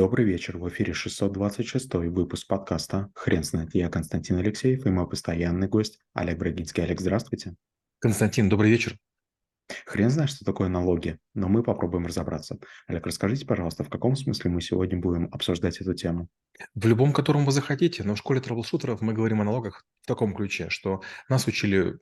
Добрый вечер. В эфире 626 выпуск подкаста «Хрен знает». Я Константин Алексеев и мой постоянный гость Олег Брагинский. Олег, здравствуйте. Константин, добрый вечер. Хрен знает, что такое налоги, но мы попробуем разобраться. Олег, расскажите, пожалуйста, в каком смысле мы сегодня будем обсуждать эту тему? В любом, котором вы захотите, но в школе трэблшутеров мы говорим о налогах в таком ключе, что нас учили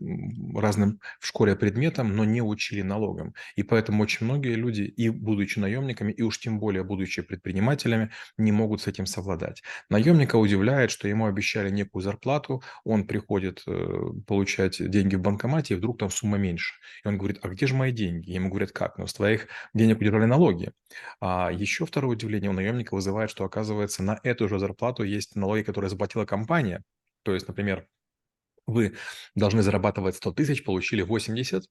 разным в школе предметам, но не учили налогам. И поэтому очень многие люди, и будучи наемниками, и уж тем более будучи предпринимателями, не могут с этим совладать. Наемника удивляет, что ему обещали некую зарплату, он приходит э, получать деньги в банкомате, и вдруг там сумма меньше. И он говорит, а где же мои деньги? Ему говорят, как? Ну, с твоих денег удержали налоги. А еще второе удивление у наемника вызывает, что оказывается на эту же зарплату есть налоги, которые заплатила компания. То есть, например, вы должны зарабатывать 100 тысяч, получили 80,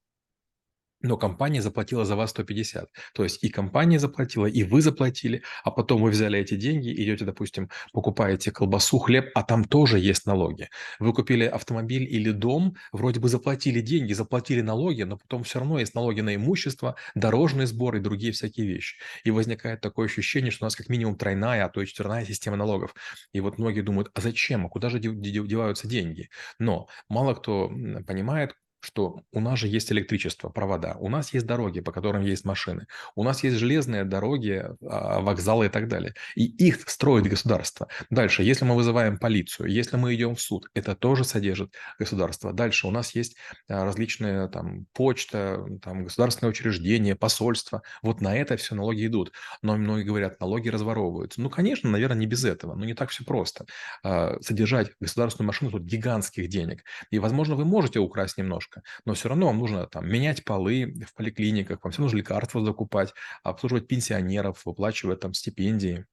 но компания заплатила за вас 150. То есть и компания заплатила, и вы заплатили, а потом вы взяли эти деньги, идете, допустим, покупаете колбасу, хлеб, а там тоже есть налоги. Вы купили автомобиль или дом, вроде бы заплатили деньги, заплатили налоги, но потом все равно есть налоги на имущество, дорожный сбор и другие всякие вещи. И возникает такое ощущение, что у нас как минимум тройная, а то и четверная система налогов. И вот многие думают, а зачем, а куда же деваются деньги? Но мало кто понимает, что у нас же есть электричество, провода, у нас есть дороги, по которым есть машины, у нас есть железные дороги, а, вокзалы и так далее. И их строит государство. Дальше, если мы вызываем полицию, если мы идем в суд, это тоже содержит государство. Дальше у нас есть а, различные там почта, там государственные учреждения, посольства. Вот на это все налоги идут. Но многие говорят, налоги разворовываются. Ну, конечно, наверное, не без этого, но не так все просто. А, содержать государственную машину тут гигантских денег. И, возможно, вы можете украсть немножко, немножко, но все равно вам нужно там менять полы в поликлиниках, вам все нужно лекарства закупать, обслуживать пенсионеров, выплачивать там стипендии.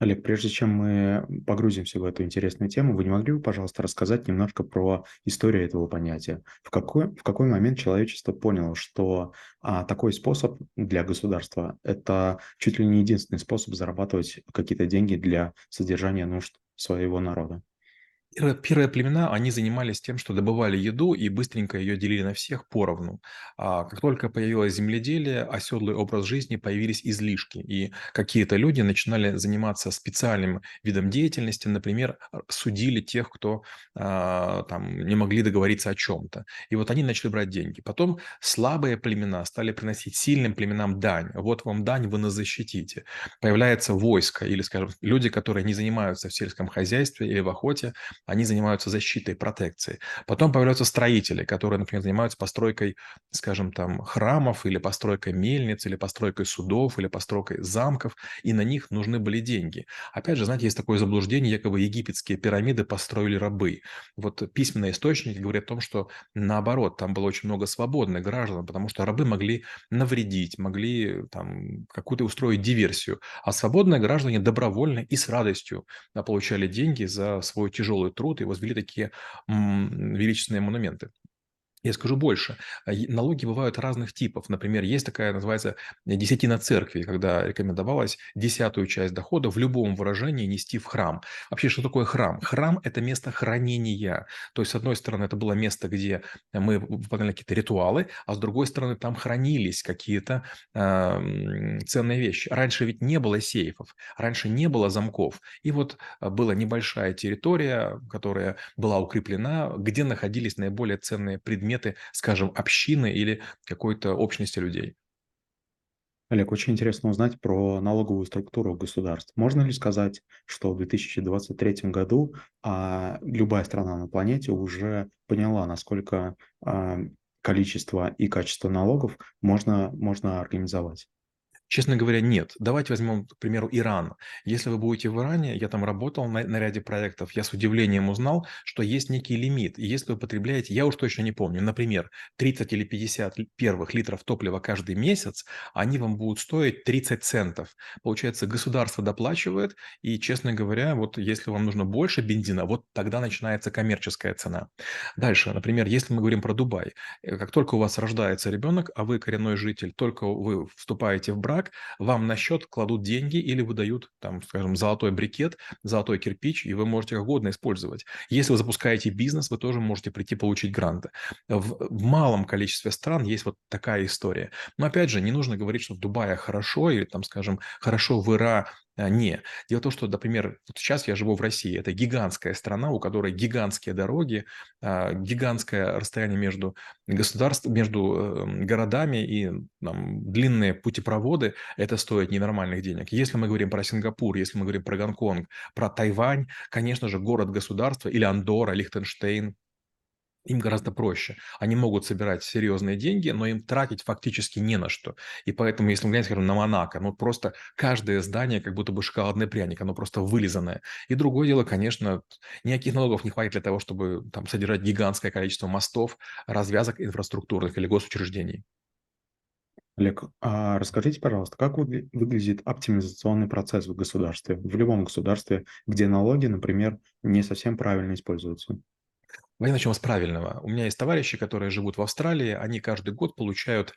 Олег, прежде чем мы погрузимся в эту интересную тему, вы не могли бы, пожалуйста, рассказать немножко про историю этого понятия? В какой, в какой момент человечество поняло, что а, такой способ для государства – это чуть ли не единственный способ зарабатывать какие-то деньги для содержания нужд своего народа? Первые племена, они занимались тем, что добывали еду и быстренько ее делили на всех поровну. А как только появилось земледелие, оседлый образ жизни, появились излишки. И какие-то люди начинали заниматься специальным видом деятельности, например, судили тех, кто а, там не могли договориться о чем-то. И вот они начали брать деньги. Потом слабые племена стали приносить сильным племенам дань. Вот вам дань, вы нас защитите. Появляется войско или, скажем, люди, которые не занимаются в сельском хозяйстве или в охоте, они занимаются защитой, протекцией. Потом появляются строители, которые, например, занимаются постройкой, скажем, там, храмов или постройкой мельниц, или постройкой судов, или постройкой замков, и на них нужны были деньги. Опять же, знаете, есть такое заблуждение, якобы египетские пирамиды построили рабы. Вот письменные источники говорят о том, что наоборот, там было очень много свободных граждан, потому что рабы могли навредить, могли там какую-то устроить диверсию, а свободные граждане добровольно и с радостью получали деньги за свой тяжелый труд и возвели такие величественные монументы. Я скажу больше. А, налоги бывают разных типов. Например, есть такая, называется, десятина церкви, когда рекомендовалось десятую часть дохода в любом выражении нести в храм. Вообще, что такое храм? Храм – это место хранения. То есть, с одной стороны, это было место, где мы выполняли какие-то ритуалы, а с другой стороны, там хранились какие-то э, ценные вещи. Раньше ведь не было сейфов, раньше не было замков. И вот а, была небольшая территория, которая была укреплена, где находились наиболее ценные предметы предметы, скажем, общины или какой-то общности людей. Олег, очень интересно узнать про налоговую структуру государств. Можно ли сказать, что в 2023 году а, любая страна на планете уже поняла, насколько а, количество и качество налогов можно, можно организовать? Честно говоря, нет. Давайте возьмем, к примеру, Иран. Если вы будете в Иране, я там работал на, на ряде проектов, я с удивлением узнал, что есть некий лимит. И если вы потребляете, я уж точно не помню, например, 30 или 50 первых литров топлива каждый месяц, они вам будут стоить 30 центов. Получается, государство доплачивает, и, честно говоря, вот если вам нужно больше бензина, вот тогда начинается коммерческая цена. Дальше, например, если мы говорим про Дубай, э, как только у вас рождается ребенок, а вы коренной житель, только вы вступаете в брак, брак, вам на счет кладут деньги или выдают, там, скажем, золотой брикет, золотой кирпич, и вы можете как угодно использовать. Если вы запускаете бизнес, вы тоже можете прийти получить гранты. В, в малом количестве стран есть вот такая история. Но опять же, не нужно говорить, что в Дубае хорошо или там, скажем, хорошо в Ира не. Дело в том, что, например, вот сейчас я живу в России. Это гигантская страна, у которой гигантские дороги, а, гигантское расстояние между государств, между эм, городами и там, длинные путепроводы. Это стоит ненормальных денег. Если мы говорим про Сингапур, если мы говорим про Гонконг, про Тайвань, конечно же, город-государство или Андорра, Лихтенштейн, им гораздо проще. Они могут собирать серьезные деньги, но им тратить фактически не на что. И поэтому, если мы глянем, скажем, на Монако, ну просто каждое здание как будто бы шоколадный пряник, оно просто вылизанное. И другое дело, конечно, никаких налогов не хватит для того, чтобы там содержать гигантское количество мостов, развязок инфраструктурных или госучреждений. Олег, а расскажите, пожалуйста, как выглядит оптимизационный процесс в государстве, в любом государстве, где налоги, например, не совсем правильно используются? Давай начнем с правильного. У меня есть товарищи, которые живут в Австралии. Они каждый год получают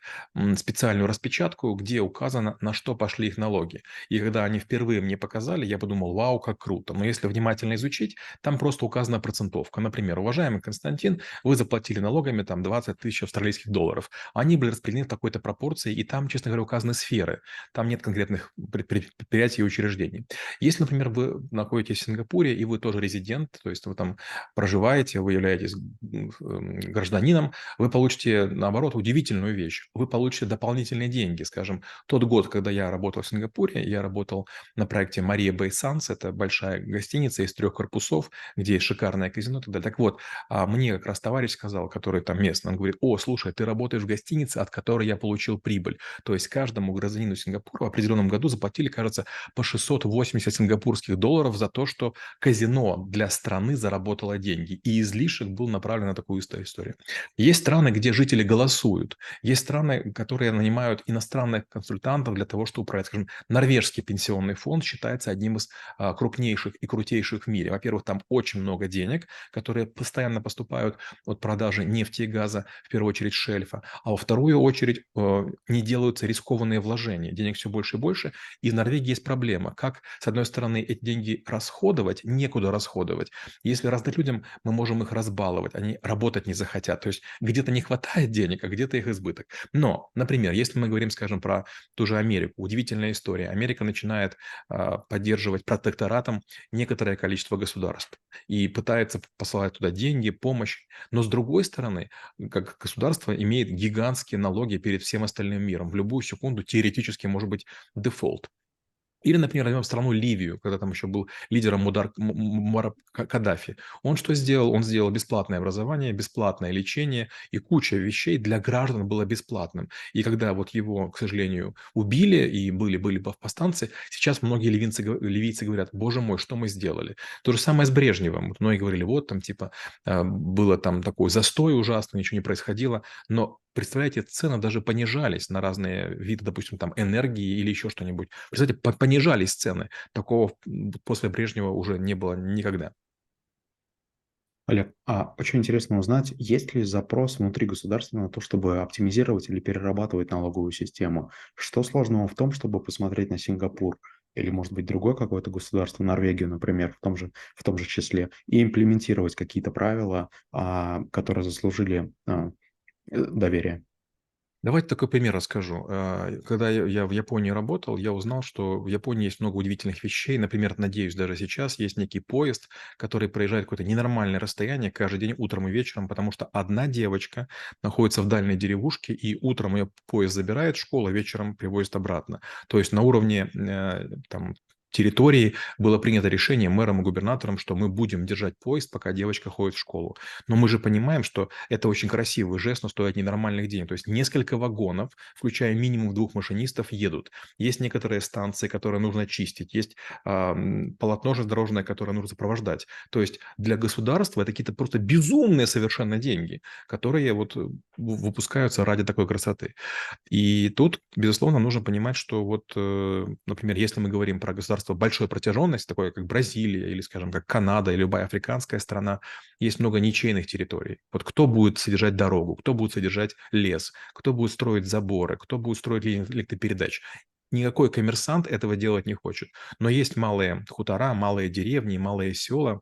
специальную распечатку, где указано, на что пошли их налоги. И когда они впервые мне показали, я подумал, вау, как круто. Но если внимательно изучить, там просто указана процентовка. Например, уважаемый Константин, вы заплатили налогами там 20 тысяч австралийских долларов. Они были распределены в такой-то пропорции, и там, честно говоря, указаны сферы. Там нет конкретных предприятий и учреждений. Если, например, вы находитесь в Сингапуре, и вы тоже резидент, то есть вы там проживаете, вы являетесь являетесь гражданином, вы получите, наоборот, удивительную вещь. Вы получите дополнительные деньги. Скажем, тот год, когда я работал в Сингапуре, я работал на проекте Мария Бэй Санс. Это большая гостиница из трех корпусов, где шикарное казино и так далее. Так вот, а мне как раз товарищ сказал, который там местный, он говорит, о, слушай, ты работаешь в гостинице, от которой я получил прибыль. То есть каждому гражданину Сингапура в определенном году заплатили, кажется, по 680 сингапурских долларов за то, что казино для страны заработало деньги. И излишек излишек был направлен на такую историю. Есть страны, где жители голосуют. Есть страны, которые нанимают иностранных консультантов для того, чтобы управлять. Скажем, норвежский пенсионный фонд считается одним из а, крупнейших и крутейших в мире. Во-первых, там очень много денег, которые постоянно поступают от продажи нефти и газа, в первую очередь шельфа. А во вторую очередь э, не делаются рискованные вложения. Денег все больше и больше. И в Норвегии есть проблема. Как, с одной стороны, эти деньги расходовать, некуда расходовать. Если раздать людям, мы можем их разбаловать, они работать не захотят. То есть где-то не хватает денег, а где-то их избыток. Но, например, если мы говорим, скажем, про ту же Америку, удивительная история. Америка начинает э, поддерживать протекторатом некоторое количество государств и пытается посылать туда деньги, помощь. Но с другой стороны, как государство имеет гигантские налоги перед всем остальным миром. В любую секунду теоретически может быть дефолт. Или, например, возьмем страну Ливию, когда там еще был лидером Мудар, Муар Каддафи. Он что сделал? Он сделал бесплатное образование, бесплатное лечение, и куча вещей для граждан было бесплатным. И когда вот его, к сожалению, убили, и были, были повстанцы, сейчас многие ливийцы, ливийцы говорят, боже мой, что мы сделали? То же самое с Брежневым. Вот многие говорили, вот там типа а, было там такой застой ужасный, ничего не происходило, но Представляете, цены даже понижались на разные виды, допустим, там энергии или еще что-нибудь. Представляете, понижались цены. Такого после Брежнева уже не было никогда. Олег, а очень интересно узнать, есть ли запрос внутри государства на то, чтобы оптимизировать или перерабатывать налоговую систему? Что сложного в том, чтобы посмотреть на Сингапур или, может быть, другое какое-то государство, Норвегию, например, в том же, в том же числе, и имплементировать какие-то правила, а, которые заслужили а, доверия. Давайте такой пример расскажу. А, когда я в Японии работал, я узнал, что в Японии есть много удивительных вещей. Например, надеюсь, даже сейчас есть некий поезд, который проезжает какое-то ненормальное расстояние каждый день утром и вечером, потому что одна девочка находится в дальней деревушке, и утром ее поезд забирает в школу, а вечером привозит обратно. То есть на уровне э, там, территории было принято решение мэром и губернатором, что мы будем держать поезд, пока девочка ходит в школу. Но мы же понимаем, что это очень красивый жест, но стоит ненормальных денег. То есть несколько вагонов, включая минимум двух машинистов, едут. Есть некоторые станции, которые нужно чистить, есть э, полотно железнодорожное, которое нужно сопровождать. То есть для государства это какие-то просто безумные совершенно деньги, которые вот э, выпускаются ради такой красоты. И тут, безусловно, нужно понимать, что вот, э, например, если мы говорим про государство государство большой протяженности, такое как Бразилия или, скажем, как Канада или любая африканская страна, есть много ничейных территорий. Вот кто будет содержать дорогу, кто будет содержать лес, кто будет строить заборы, кто будет строить электропередач. Никакой коммерсант этого делать не хочет. Но есть малые хутора, малые деревни, малые села,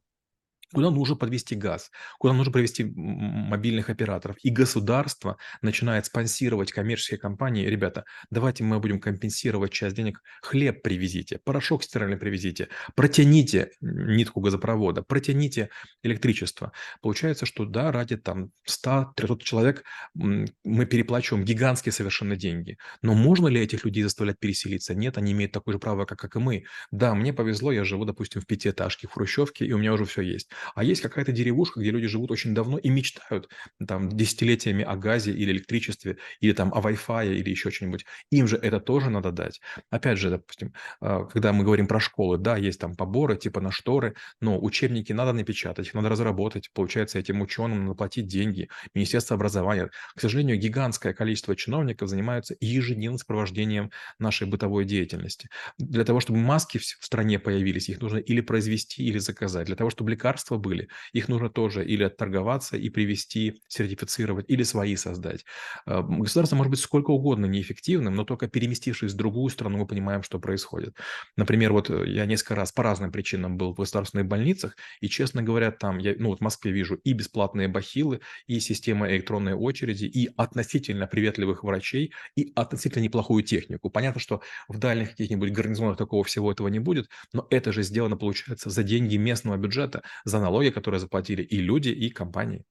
куда нужно подвести газ, куда нужно привести мобильных операторов. И государство начинает спонсировать коммерческие компании. Ребята, давайте мы будем компенсировать часть денег. Хлеб привезите, порошок стиральный привезите, протяните нитку газопровода, протяните электричество. Получается, что да, ради там 100-300 человек мы переплачиваем гигантские совершенно деньги. Но можно ли этих людей заставлять переселиться? Нет, они имеют такое же право, как, как и мы. Да, мне повезло, я живу, допустим, в пятиэтажке, в хрущевке, и у меня уже все есть. А есть какая-то деревушка, где люди живут очень давно и мечтают там десятилетиями о газе или электричестве, или там о Wi-Fi, или еще что-нибудь. Им же это тоже надо дать. Опять же, допустим, а, когда мы говорим про школы, да, есть там поборы типа на шторы, но учебники надо напечатать, их надо разработать. Получается, этим ученым надо платить деньги. Министерство образования. К сожалению, гигантское количество чиновников занимаются ежедневным сопровождением нашей бытовой деятельности. Для того, чтобы маски в стране появились, их нужно или произвести, или заказать. Для того, чтобы лекарства лекарства были, их нужно тоже или отторговаться и привести, сертифицировать, или свои создать. А, государство может быть сколько угодно неэффективным, но только переместившись в другую страну, мы понимаем, что происходит. Например, вот э, я несколько раз по разным причинам был в государственных больницах, и, честно говоря, там, я, ну вот в Москве вижу и бесплатные бахилы, и система электронной очереди, и относительно приветливых врачей, и относительно неплохую технику. Понятно, что в дальних каких-нибудь гарнизонах такого всего этого не будет, но это же сделано, получается, за деньги местного бюджета, за налоги, которые заплатили и люди, и компании.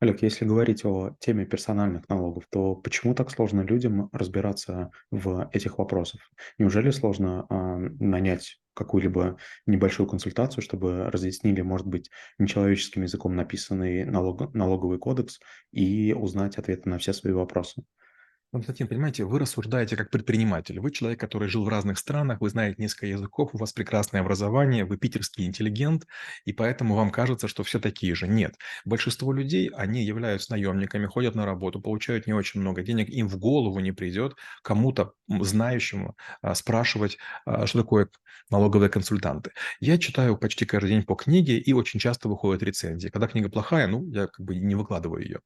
Олег, если говорить о теме персональных налогов, то почему так сложно людям разбираться в этих вопросах? Неужели сложно а, нанять какую-либо небольшую консультацию, чтобы разъяснили, может быть, нечеловеческим языком написанный налог, налоговый кодекс и узнать ответы на все свои вопросы? Константин, понимаете, вы рассуждаете как предприниматель. Вы человек, который жил в разных странах, вы знаете несколько языков, у вас прекрасное образование, вы питерский интеллигент, и поэтому вам кажется, что все такие же. Нет. Большинство людей, они являются наемниками, ходят на работу, получают не очень много денег, им в голову не придет кому-то знающему а, спрашивать, а, что такое налоговые консультанты. Я читаю почти каждый день по книге, и очень часто выходят рецензии. Когда книга плохая, ну, я как бы не выкладываю ее.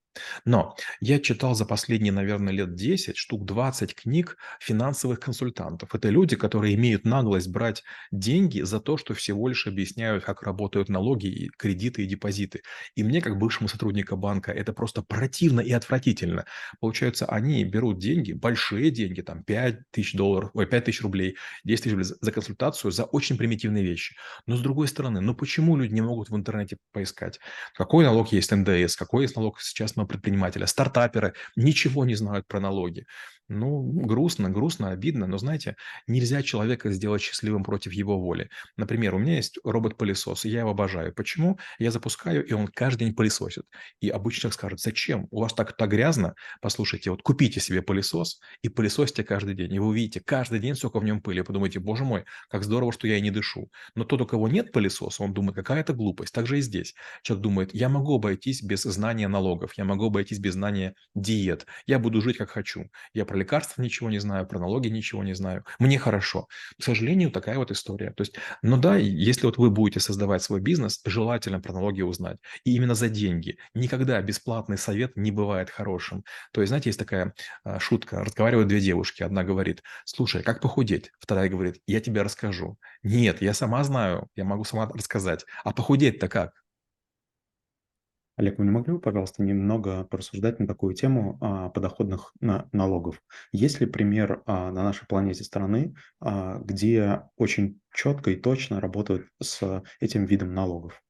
Но я читал за последние, наверное, лет 10 10, штук 20 книг финансовых консультантов. Это люди, которые имеют наглость брать деньги за то, что всего лишь объясняют, как работают налоги, и кредиты и депозиты. И мне, как бывшему сотруднику банка, это просто противно и отвратительно. Получается, они берут деньги, большие деньги, там 5 тысяч долларов, ой, 5 тысяч рублей, 10 тысяч рублей за консультацию за очень примитивные вещи. Но с другой стороны, ну почему люди не могут в интернете поискать, какой налог есть НДС, какой есть налог с частного предпринимателя, стартаперы ничего не знают про налоги налоги. Ну, грустно, грустно, обидно, но, знаете, нельзя человека сделать счастливым против его воли. Например, у меня есть робот-пылесос, и я его обожаю. Почему? Я запускаю, и он каждый день пылесосит. И обычно человек скажет, зачем? У вас так, так грязно? Послушайте, вот купите себе пылесос и пылесосьте каждый день. И вы увидите, каждый день сколько в нем пыли. Подумайте, боже мой, как здорово, что я и не дышу. Но тот, у кого нет пылесоса, он думает, какая это глупость. Так же и здесь. Человек думает, я могу обойтись без знания налогов, я могу обойтись без знания диет, я буду жить как хочу. Я про лекарства ничего не знаю, про налоги ничего не знаю. Мне хорошо. К сожалению, такая вот история. То есть, ну да, если вот вы будете создавать свой бизнес, желательно про налоги узнать. И именно за деньги. Никогда бесплатный совет не бывает хорошим. То есть, знаете, есть такая а, шутка. Разговаривают две девушки. Одна говорит, слушай, как похудеть? Вторая говорит, я тебе расскажу. Нет, я сама знаю, я могу сама рассказать. А похудеть-то как? Олег, вы не могли бы, пожалуйста, немного порассуждать на такую тему а, подоходных на, налогов? Есть ли пример а, на нашей планете страны, а, где очень четко и точно работают с этим видом налогов?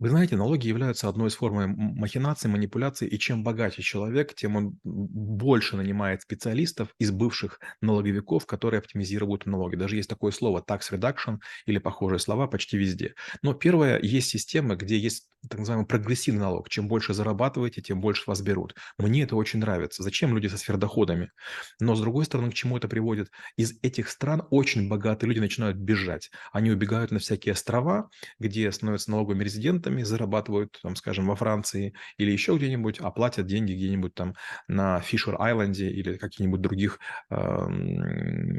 Вы знаете, налоги являются одной из форм махинации, манипуляции, и чем богаче человек, тем он больше нанимает специалистов из бывших налоговиков, которые оптимизируют налоги. Даже есть такое слово tax reduction или похожие слова почти везде. Но первое, есть системы, где есть так называемый прогрессивный налог. Чем больше зарабатываете, тем больше вас берут. Мне это очень нравится. Зачем люди со сверхдоходами? Но с другой стороны, к чему это приводит? Из этих стран очень богатые люди начинают бежать. Они убегают на всякие острова, где становятся налоговыми резидентами, зарабатывают, там, скажем, во Франции или еще где-нибудь, а платят деньги где-нибудь там на Фишер-Айленде или каких-нибудь других э,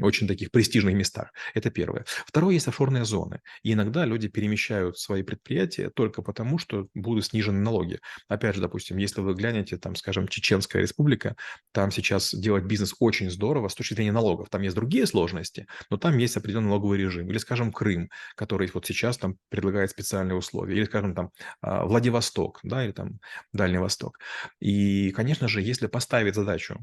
очень таких престижных местах. Это первое. Второе, есть офшорные зоны. И иногда люди перемещают свои предприятия только потому, что что будут снижены налоги. Опять же, допустим, если вы глянете, там, скажем, Чеченская республика, там сейчас делать бизнес очень здорово с точки зрения налогов. Там есть другие сложности, но там есть определенный налоговый режим. Или, скажем, Крым, который вот сейчас там предлагает специальные условия. Или, скажем, там а, Владивосток, да, или там Дальний Восток. И, конечно же, если поставить задачу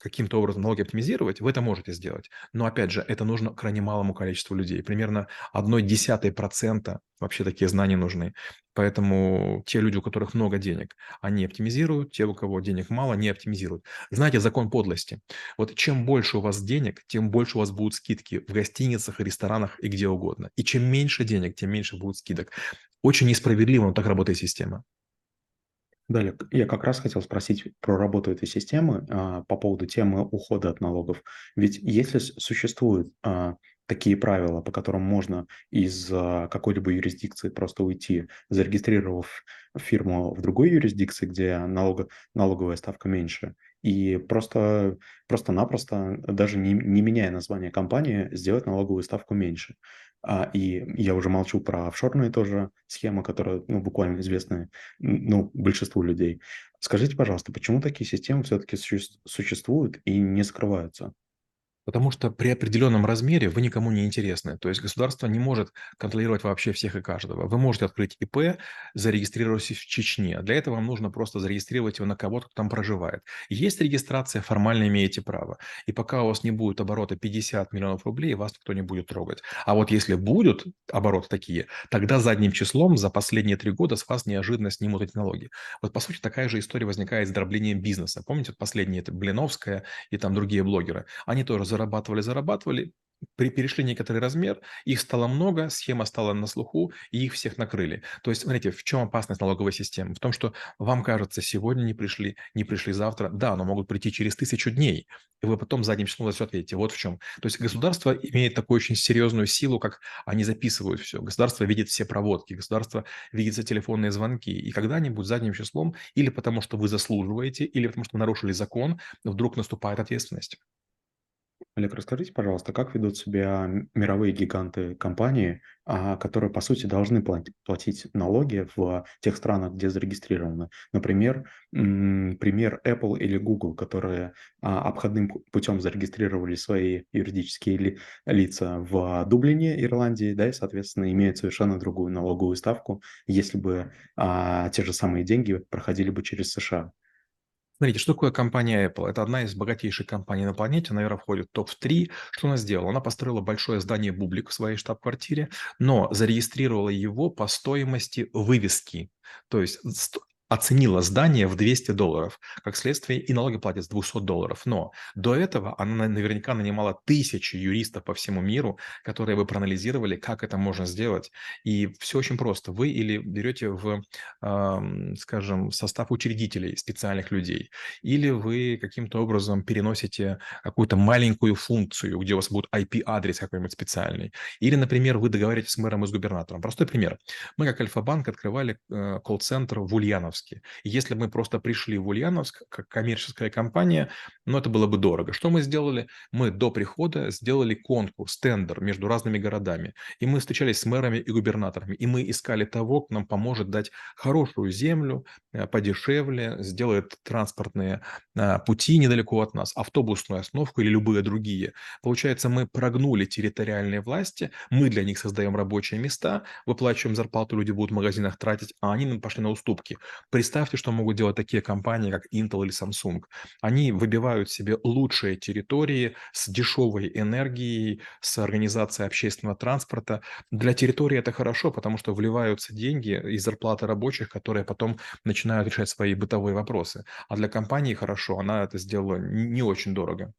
каким-то образом налоги оптимизировать, вы это можете сделать. Но, опять же, это нужно крайне малому количеству людей. Примерно одной десятой процента вообще такие знания нужны. Поэтому те люди, у которых много денег, они оптимизируют, те, у кого денег мало, не оптимизируют. Знаете, закон подлости. Вот чем больше у вас денег, тем больше у вас будут скидки в гостиницах, ресторанах и где угодно. И чем меньше денег, тем меньше будет скидок. Очень несправедливо, но так работает система. Далее, я как раз хотел спросить про работу этой системы а, по поводу темы ухода от налогов. Ведь если существуют а, такие правила, по которым можно из а, какой-либо юрисдикции просто уйти, зарегистрировав фирму в другой юрисдикции, где налога, налоговая ставка меньше, и просто, просто-напросто, даже не, не меняя название компании, сделать налоговую ставку меньше. А, и я уже молчу про офшорные тоже схемы, которые ну, буквально известны ну, большинству людей. Скажите, пожалуйста, почему такие системы все-таки существуют и не скрываются? Потому что при определенном размере вы никому не интересны. То есть государство не может контролировать вообще всех и каждого. Вы можете открыть ИП, зарегистрироваться в Чечне. Для этого вам нужно просто зарегистрировать его на кого-то, кто там проживает. Есть регистрация, формально имеете право. И пока у вас не будет оборота 50 миллионов рублей, вас никто не будет трогать. А вот если будут обороты такие, тогда задним числом за последние три года с вас неожиданно снимут эти налоги. Вот по сути такая же история возникает с дроблением бизнеса. Помните, вот последние это Блиновская и там другие блогеры. Они тоже зарабатывали, зарабатывали, при, перешли некоторый размер, их стало много, схема стала на слуху, и их всех накрыли. То есть, смотрите, в чем опасность налоговой системы? В том, что вам кажется, сегодня не пришли, не пришли завтра, да, но могут прийти через тысячу дней, и вы потом задним числом за все ответите. Вот в чем. То есть государство имеет такую очень серьезную силу, как они записывают все. Государство видит все проводки, государство видит все телефонные звонки, и когда-нибудь задним числом, или потому что вы заслуживаете, или потому что нарушили закон, вдруг наступает ответственность. Олег, расскажите, пожалуйста, как ведут себя мировые гиганты компании, а, которые, по сути, должны платить налоги в тех странах, где зарегистрированы? Например, пример Apple или Google, которые а, обходным путем зарегистрировали свои юридические лица в Дублине, Ирландии, да, и, соответственно, имеют совершенно другую налоговую ставку, если бы а, те же самые деньги проходили бы через США. Смотрите, что такое компания Apple? Это одна из богатейших компаний на планете, наверное, входит в топ-3. Что она сделала? Она построила большое здание Бублик в своей штаб-квартире, но зарегистрировала его по стоимости вывески. То есть оценила здание в 200 долларов. Как следствие, и налоги платят с 200 долларов. Но до этого она наверняка нанимала тысячи юристов по всему миру, которые бы проанализировали, как это можно сделать. И все очень просто. Вы или берете в, скажем, состав учредителей специальных людей, или вы каким-то образом переносите какую-то маленькую функцию, где у вас будет IP-адрес какой-нибудь специальный. Или, например, вы договариваетесь с мэром и с губернатором. Простой пример. Мы, как Альфа-банк, открывали э, колл-центр в Ульяновске Ульяновске. Если бы мы просто пришли в Ульяновск, как коммерческая компания, ну, это было бы дорого. Что мы сделали? Мы до прихода сделали конкурс, тендер между разными городами. И мы встречались с мэрами и губернаторами. И мы искали того, кто нам поможет дать хорошую землю, э, подешевле, сделает транспортные э, пути недалеко от нас, автобусную остановку или любые другие. Получается, мы прогнули территориальные власти, мы для них создаем рабочие места, выплачиваем зарплату, люди будут в магазинах тратить, а они нам пошли на уступки. Представьте, что могут делать такие компании, как Intel или Samsung. Они выбивают себе лучшие территории с дешевой энергией, с организацией общественного транспорта. Для территории это хорошо, потому что вливаются деньги из зарплаты рабочих, которые потом начинают решать свои бытовые вопросы. А для компании хорошо, она это сделала не очень дорого.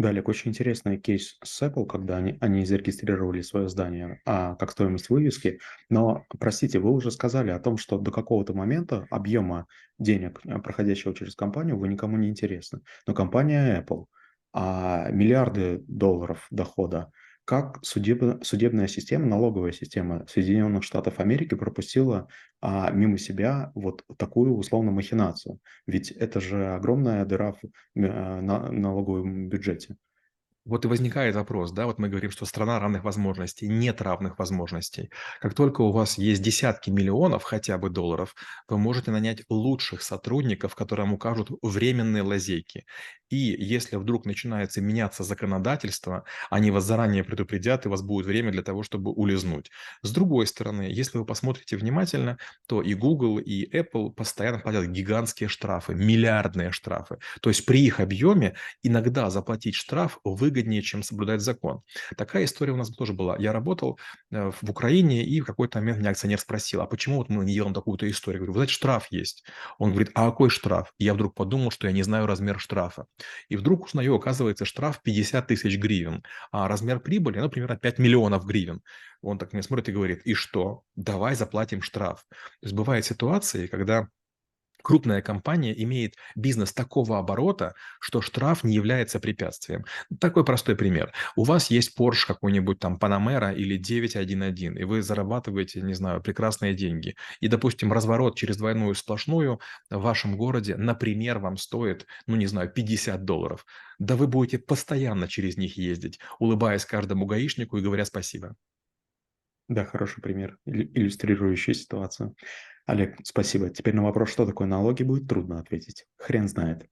Да, Олег, очень интересный кейс с Apple, когда они, они зарегистрировали свое здание а, как стоимость вывески. Но, простите, вы уже сказали о том, что до какого-то момента объема денег, э, проходящего через компанию, вы никому не интересны. Но компания Apple, а миллиарды долларов дохода, как судеб, судебная система, налоговая система Соединенных Штатов Америки пропустила а, мимо себя вот такую условно махинацию. Ведь это же огромная дыра в а, на, налоговом бюджете. Вот и возникает вопрос, да, вот мы говорим, что страна равных возможностей. Нет равных возможностей. Как только у вас есть десятки миллионов хотя бы долларов, вы можете нанять лучших сотрудников, которые вам укажут временные лазейки. И если вдруг начинается меняться законодательство, они вас заранее предупредят, и у вас будет время для того, чтобы улизнуть. С другой стороны, если вы посмотрите внимательно, то и Google, и Apple постоянно платят гигантские штрафы, миллиардные штрафы. То есть при их объеме иногда заплатить штраф выгоднее, чем соблюдать закон. Такая история у нас тоже была. Я работал э, в Украине, и в какой-то момент меня акционер спросил, а почему вот мы не делаем такую-то историю? Я говорю, вы знаете, штраф есть. Он говорит, а какой штраф? И я вдруг подумал, что я не знаю размер штрафа. И вдруг узнаю, оказывается, штраф 50 тысяч гривен, а размер прибыли, ну, примерно 5 миллионов гривен. Он так мне смотрит и говорит, и что? Давай заплатим штраф. То есть бывают ситуации, когда крупная компания имеет бизнес такого оборота, что штраф не является препятствием. Такой простой пример. У вас есть Porsche какой-нибудь там Panamera или 911, и вы зарабатываете, не знаю, прекрасные деньги. И, допустим, разворот через двойную сплошную в вашем городе, например, вам стоит, ну, не знаю, 50 долларов. Да вы будете постоянно через них ездить, улыбаясь каждому гаишнику и говоря спасибо. Да, хороший пример, иллюстрирующий ситуацию. Олег, спасибо. Теперь на вопрос, что такое налоги, будет трудно ответить. Хрен знает.